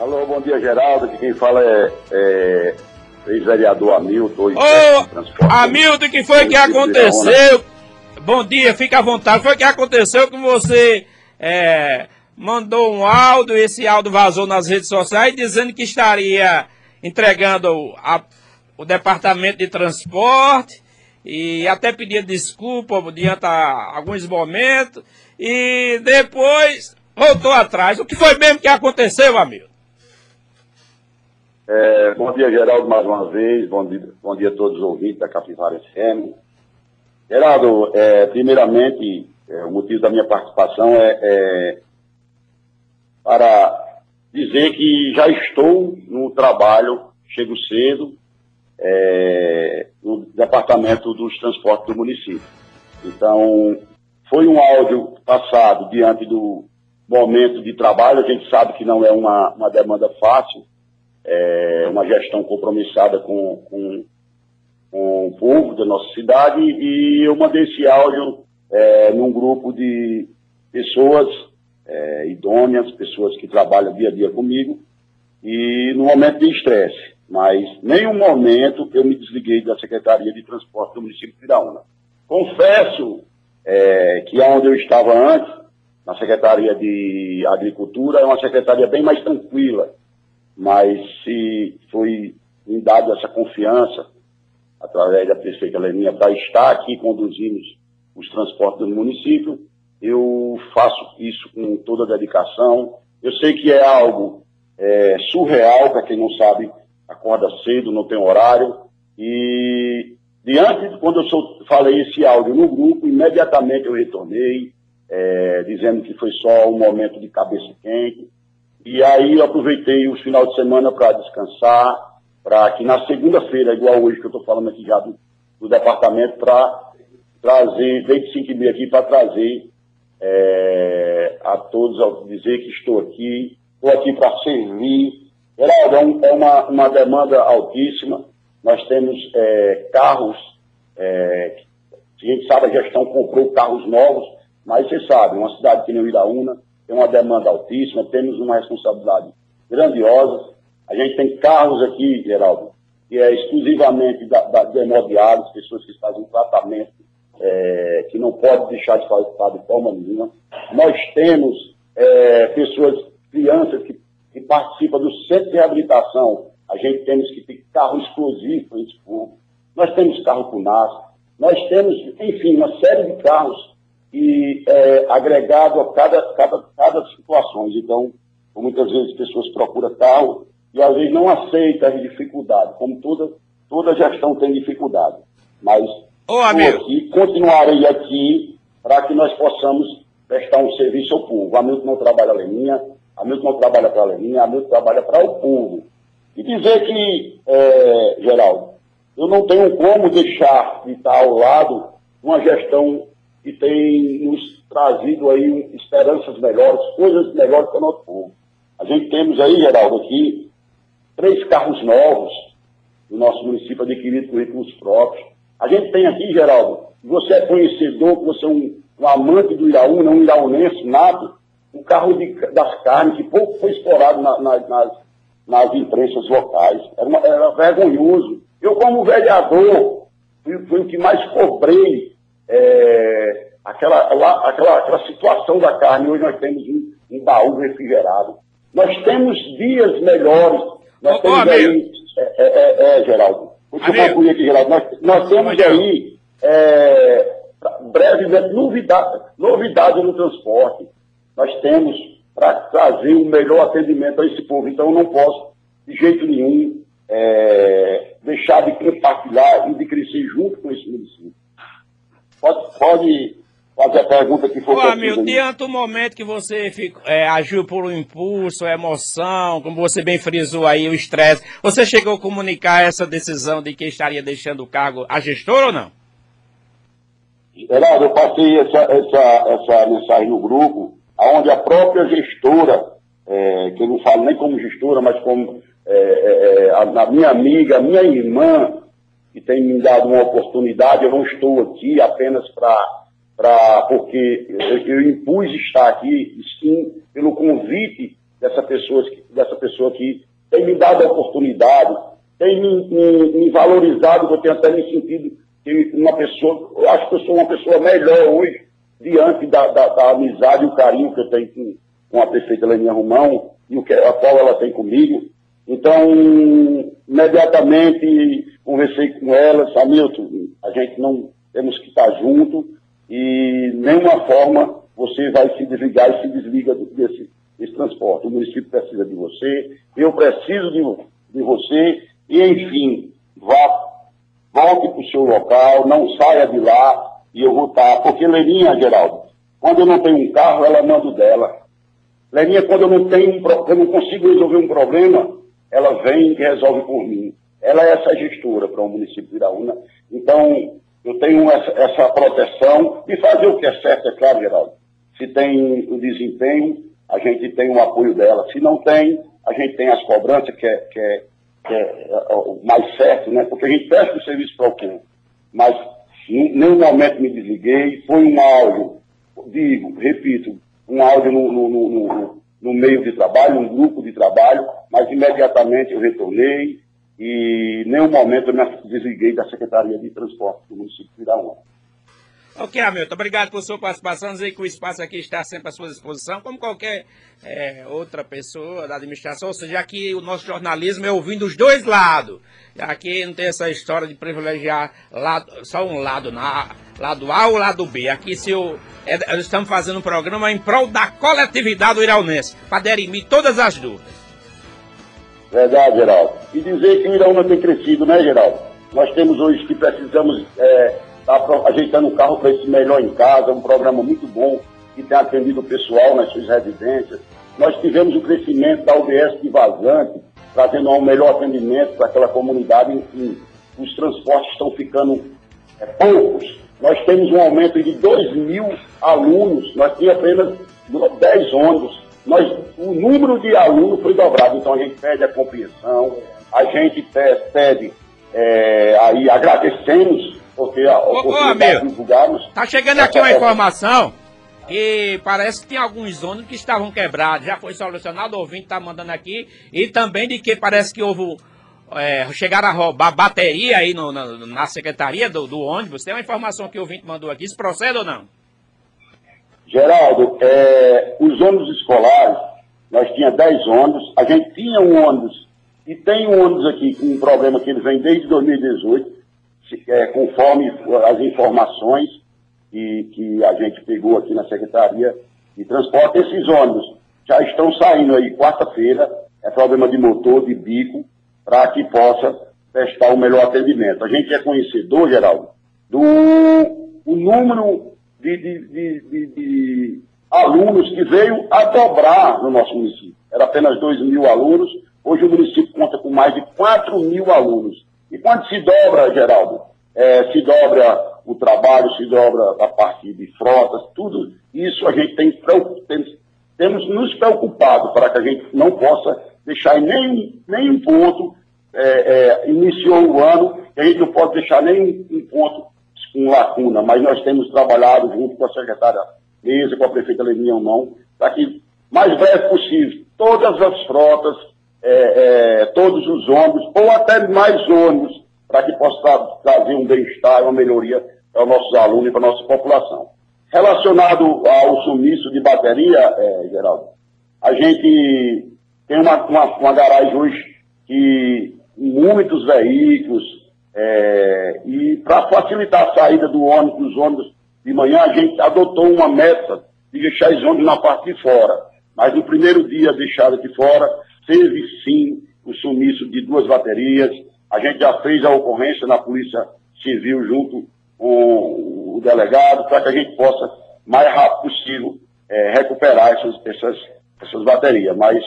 Alô, bom dia, Geraldo. Aqui quem fala é, é ex-vereador Hamilton. Ô, Hamilton, o que foi que aconteceu? Bom dia, fica à vontade. Foi que aconteceu com você é, mandou um áudio, esse áudio vazou nas redes sociais dizendo que estaria entregando a, o departamento de transporte e até pedia desculpa diante a alguns momentos e depois voltou atrás. O que foi mesmo que aconteceu, amigo? É, bom dia, Geraldo, mais uma vez. Bom dia, bom dia a todos os ouvintes da Capivara FM. Geraldo, é, primeiramente, é, o motivo da minha participação é, é para dizer que já estou no trabalho, chego cedo, é, no departamento dos transportes do município. Então, foi um áudio passado diante do momento de trabalho, a gente sabe que não é uma, uma demanda fácil, é uma gestão compromissada com, com, com o povo da nossa cidade, e eu mandei esse áudio é, num grupo de pessoas é, idôneas, pessoas que trabalham dia a dia comigo, e no momento de estresse. Mas nenhum momento eu me desliguei da Secretaria de Transporte do município de Iraúna. Confesso é, que onde eu estava antes, na Secretaria de Agricultura, é uma secretaria bem mais tranquila, mas se foi me dado essa confiança, através da prefeita Leninha, para estar aqui conduzindo os transportes do município, eu faço isso com toda a dedicação. Eu sei que é algo é, surreal, para quem não sabe, acorda cedo, não tem horário. E diante de quando eu sou, falei esse áudio no grupo, imediatamente eu retornei, é, dizendo que foi só um momento de cabeça quente. E aí eu aproveitei os final de semana para descansar, para que na segunda-feira, igual hoje que eu estou falando aqui já do, do departamento, para trazer, desde 5 e meia aqui, para trazer é, a todos ao dizer que estou aqui, estou aqui para servir. Geraldo, é, um, é uma, uma demanda altíssima. Nós temos é, carros, é, a gente sabe, a gestão comprou carros novos, mas você sabe, uma cidade que nem o Iraúna tem uma demanda altíssima, temos uma responsabilidade grandiosa. A gente tem carros aqui, Geraldo, que é exclusivamente da, da, de hemodiálise, pessoas que fazem tratamento é, que não pode deixar de fazer de forma nenhuma. Nós temos é, pessoas, crianças que, que, participam do centro de reabilitação. A gente temos que ter carro exclusivo para esse povo. Nós temos carro com. Nós temos, enfim, uma série de carros e é, agregado a cada, cada, cada situação. Então, muitas vezes as pessoas procuram carro e às vezes não aceitam as dificuldades, como toda, toda gestão tem dificuldade. Mas Ô. E continuarei aqui para que nós possamos prestar um serviço ao povo. A Milton não trabalha a Leninha, a Milton não trabalha para a Leninha, a Milton trabalha para o povo. E dizer que, é, Geraldo, eu não tenho como deixar de estar ao lado uma gestão que tem nos trazido aí esperanças melhores, coisas melhores para o nosso povo. A gente temos aí, Geraldo, aqui, três carros novos no nosso município adquirido com recursos próprios. A gente tem aqui, Geraldo, você é conhecedor, você é um, um amante do Iraúna, um iraunense nato, o carro de, das carnes, que pouco foi explorado na, na, nas, nas imprensas locais. Era, uma, era vergonhoso. Eu, como vereador, fui, fui o que mais cobrei é, aquela, lá, aquela, aquela situação da carne. Hoje nós temos um, um baú refrigerado. Nós temos dias melhores. Nós temos aí, é, é, é, é, Geraldo, eu concluir aqui, Geraldo. Nós, nós temos aí, é, brevemente, novidade, novidade no transporte. Nós temos para trazer o melhor atendimento a esse povo. Então, eu não posso, de jeito nenhum, é, deixar de compartilhar e de crescer junto com esse município. Pode, fazer a pergunta que for. Ô, amigo, diante do momento que você fico, é, agiu por um impulso, emoção, como você bem frisou aí, o estresse, você chegou a comunicar essa decisão de que estaria deixando o cargo a gestor ou não? Geraldo, eu passei essa, essa, essa mensagem no grupo, onde a própria gestora, é, que eu não falo nem como gestora, mas como é, é, é, a, a minha amiga, a minha irmã, que tem me dado uma oportunidade, eu não estou aqui apenas para pra, porque eu, eu impus estar aqui, sim, pelo convite dessas pessoas que, dessa pessoa que tem me dado a oportunidade, tem me, me, me valorizado, eu tenho até me sentido uma pessoa, eu acho que eu sou uma pessoa melhor hoje, diante da, da, da amizade e o carinho que eu tenho com, com a prefeita Leninha Romão e o que, a qual ela tem comigo. Então, imediatamente conversei com ela, Samilton, a gente não temos que estar junto e nenhuma forma você vai se desligar e se desliga desse, desse transporte. O município precisa de você, eu preciso de, de você, e enfim, vá, volte para o seu local, não saia de lá, e eu vou estar. Porque Leninha, Geraldo, quando eu não tenho um carro, ela manda dela. Leninha, quando eu não tenho um, eu não consigo resolver um problema, ela vem e resolve por mim. Ela é essa gestora para o município de Iraúna. Então, eu tenho essa, essa, proteção de fazer o que é certo, é claro, Geraldo. Se tem o desempenho, a gente tem o apoio dela. Se não tem, a gente tem as cobranças, que é, que é, que é, é o mais certo, né? Porque a gente presta o serviço para o quê? Mas em nenhum momento me desliguei. Foi um áudio, digo, repito, um áudio no, no, no, no meio de trabalho, um grupo de trabalho, mas imediatamente eu retornei e em nenhum momento eu me desliguei da Secretaria de Transporte do município de Iraúna. Ok, Hamilton, obrigado por sua participação. Dizer que o espaço aqui está sempre à sua disposição, como qualquer é, outra pessoa da administração. Ou seja, aqui o nosso jornalismo é ouvindo os dois lados. Aqui não tem essa história de privilegiar lado, só um lado, na, lado A ou lado B. Aqui se é, estamos fazendo um programa em prol da coletividade do Iraunense, para derimir todas as dúvidas. Verdade, Geraldo. E dizer que o Iraúna tem crescido, né, Geraldo? Nós temos hoje que precisamos é, está ajeitando o carro para esse melhor em casa, um programa muito bom que tem atendido o pessoal nas suas residências. Nós tivemos o crescimento da UBS de Vazante, trazendo um melhor atendimento para aquela comunidade. Enfim, os transportes estão ficando é, poucos. Nós temos um aumento de 2 mil alunos, nós tínhamos apenas 10 ônibus. Nós, o número de alunos foi dobrado, então a gente pede a compreensão, a gente pede, é, aí agradecemos porque a oportunidade divulgarmos... Tá chegando aqui uma informação que parece que tem alguns ônibus que estavam quebrados. Já foi solucionado, o ouvinte está mandando aqui. E também de que parece que houve. É, chegaram a roubar bateria aí no, na, na, secretaria do, do, ônibus. Tem uma informação que o ouvinte mandou aqui. Isso procede ou não? Geraldo, é, os ônibus escolares, nós tínhamos 10 ônibus. A gente tinha um ônibus e tem um ônibus aqui com um problema que ele vem desde 2018 é, conforme as informações que, que a gente pegou aqui na Secretaria de Transporte, esses ônibus já estão saindo aí quarta-feira, é problema de motor, de bico, para que possa prestar o melhor atendimento. A gente é conhecedor, Geraldo, do o número de, de, de, de, alunos que veio a dobrar no nosso município. Era apenas 2 mil alunos, hoje o município conta com mais de 4 mil alunos. E quando se dobra, Geraldo, é, se dobra o trabalho, se dobra a parte de frotas, tudo isso a gente tem, temos, temos nos preocupado para que a gente não possa deixar em nem, nem um ponto, é, é, iniciou o ano, a gente não pode deixar nem um ponto com lacuna, mas nós temos trabalhado junto com a secretária Mesa, com a prefeita Leninha Mão, para que, mais breve possível, todas as frotas é, é, todos os ônibus, ou até mais ônibus, para que possa trazer um bem-estar, uma melhoria para os nossos alunos e para a nossa população. Relacionado ao sumiço de bateria, é, Geraldo, a gente tem uma, uma, uma garagem hoje que muitos veículos, é, e para facilitar a saída do ônibus, dos ônibus de manhã, a gente adotou uma meta de deixar os ônibus na parte de fora. Mas no primeiro dia deixado de fora, teve sim o sumiço de duas baterias. A gente já fez a ocorrência na Polícia Civil junto com o delegado para que a gente possa, mais rápido possível, é, recuperar essas, essas, essas baterias. Mas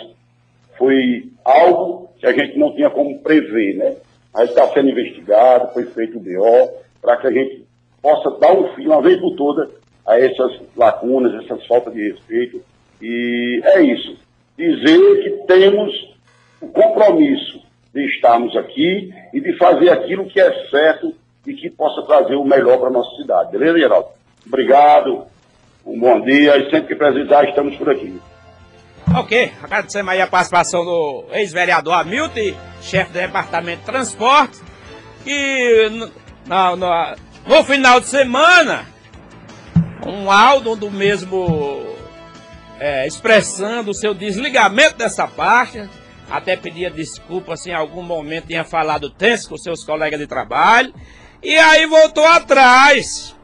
foi algo que a gente não tinha como prever, né? Mas está sendo investigado, foi feito o BO, para que a gente possa dar um fim, uma vez por todas, a essas lacunas, essas faltas de respeito. E é isso dizer que temos o compromisso de estarmos aqui e de fazer aquilo que é certo e que possa trazer o melhor para a nossa cidade. Beleza, Geraldo? Obrigado, um bom dia e sempre que precisar estamos por aqui. Ok, agradecemos aí a participação do ex-vereador Hamilton, chefe do departamento de transporte, que no, no, no final de semana, um áudio do mesmo é, expressando o seu desligamento dessa parte, até pedia desculpa se em algum momento tinha falado tenso com seus colegas de trabalho, e aí voltou atrás.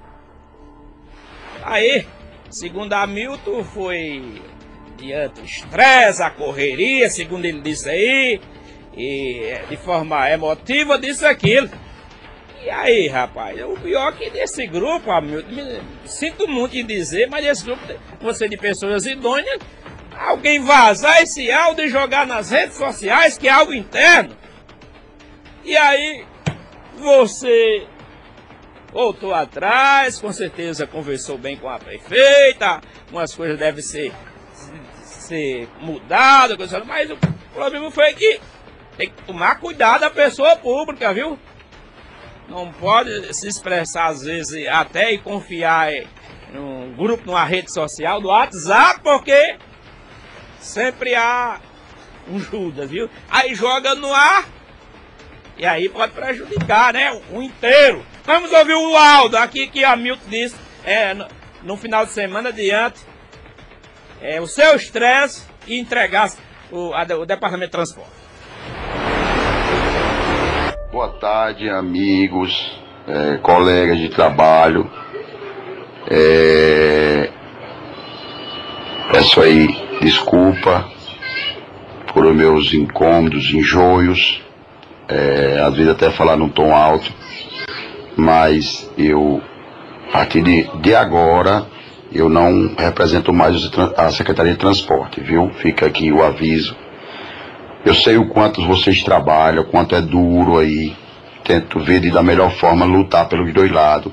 Aí, segundo Hamilton, foi diante do estresse, a correria, segundo ele disse aí, e de forma emotiva disse aquilo. E aí, rapaz, o pior é que desse grupo, Hamilton, sinto muito em dizer, mas esse grupo, você de pessoas idôneas, alguém vazar esse áudio e jogar nas redes sociais, que é algo interno. E aí, você voltou atrás, com certeza conversou bem com a prefeita, umas coisas devem ser ser mudado, mas o problema foi que tem que tomar cuidado da pessoa pública, viu? Não pode se expressar às vezes até e confiar em um grupo, numa rede social, do WhatsApp, porque sempre há um Judas, viu? Aí joga no ar e aí pode prejudicar, né? O inteiro. Vamos ouvir o Aldo aqui que a Milton disse é, no, no final de semana diante é, o seu estresse e entregar o, a, o Departamento de Transporte. Boa tarde, amigos, é, colegas de trabalho. É, peço aí desculpa por meus incômodos, enjoios, é, às vezes até falar num tom alto, mas eu, a partir de, de agora, eu não represento mais a Secretaria de Transporte, viu? Fica aqui o aviso. Eu sei o quanto vocês trabalham, o quanto é duro aí. Tento ver de da melhor forma lutar pelos dois lados,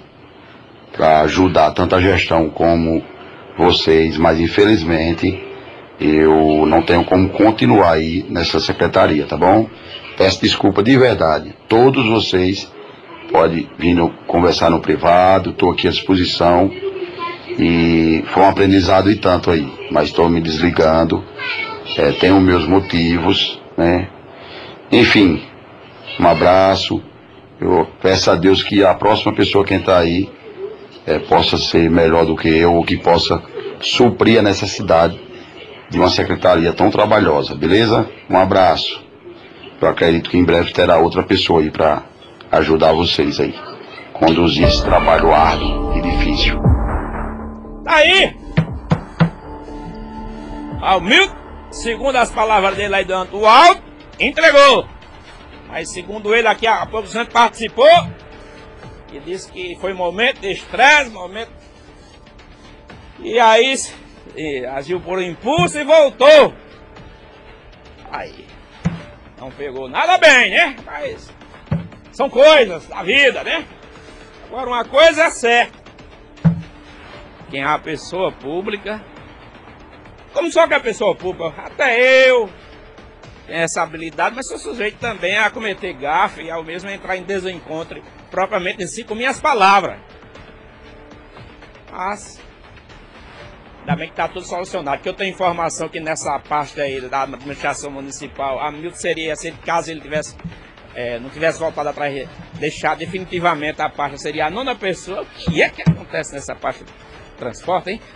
para ajudar tanto a gestão como vocês, mas infelizmente eu não tenho como continuar aí nessa secretaria, tá bom? Peço desculpa de verdade. Todos vocês podem vir no, conversar no privado, estou aqui à disposição. E foi um aprendizado e tanto aí. Mas estou me desligando. É, tenho meus motivos, né? Enfim, um abraço. Eu peço a Deus que a próxima pessoa que entrar aí é, possa ser melhor do que eu, ou que possa suprir a necessidade de uma secretaria tão trabalhosa, beleza? Um abraço. Eu acredito que em breve terá outra pessoa aí para ajudar vocês aí. Conduzir esse trabalho árduo e difícil. Aí! Hamilton, segundo as palavras dele aí do alto, entregou. Mas segundo ele aqui, a pouco participou e disse que foi momento de estresse, momento. E aí e agiu por impulso e voltou. Aí. Não pegou nada bem, né? Mas são coisas da vida, né? Agora uma coisa é certa. Quem é uma pessoa pública, como só que a pessoa pública, até eu tenho essa habilidade, mas sou sujeito também a cometer gafe e ao mesmo entrar em desencontro propriamente em si com minhas palavras. Mas, ainda bem que está tudo solucionado, que eu tenho informação que nessa parte aí da administração municipal, a Milton seria, se caso ele tivesse é, não tivesse voltado atrás, deixar definitivamente a parte, seria a nona pessoa. O que é que acontece nessa parte transporte, hein?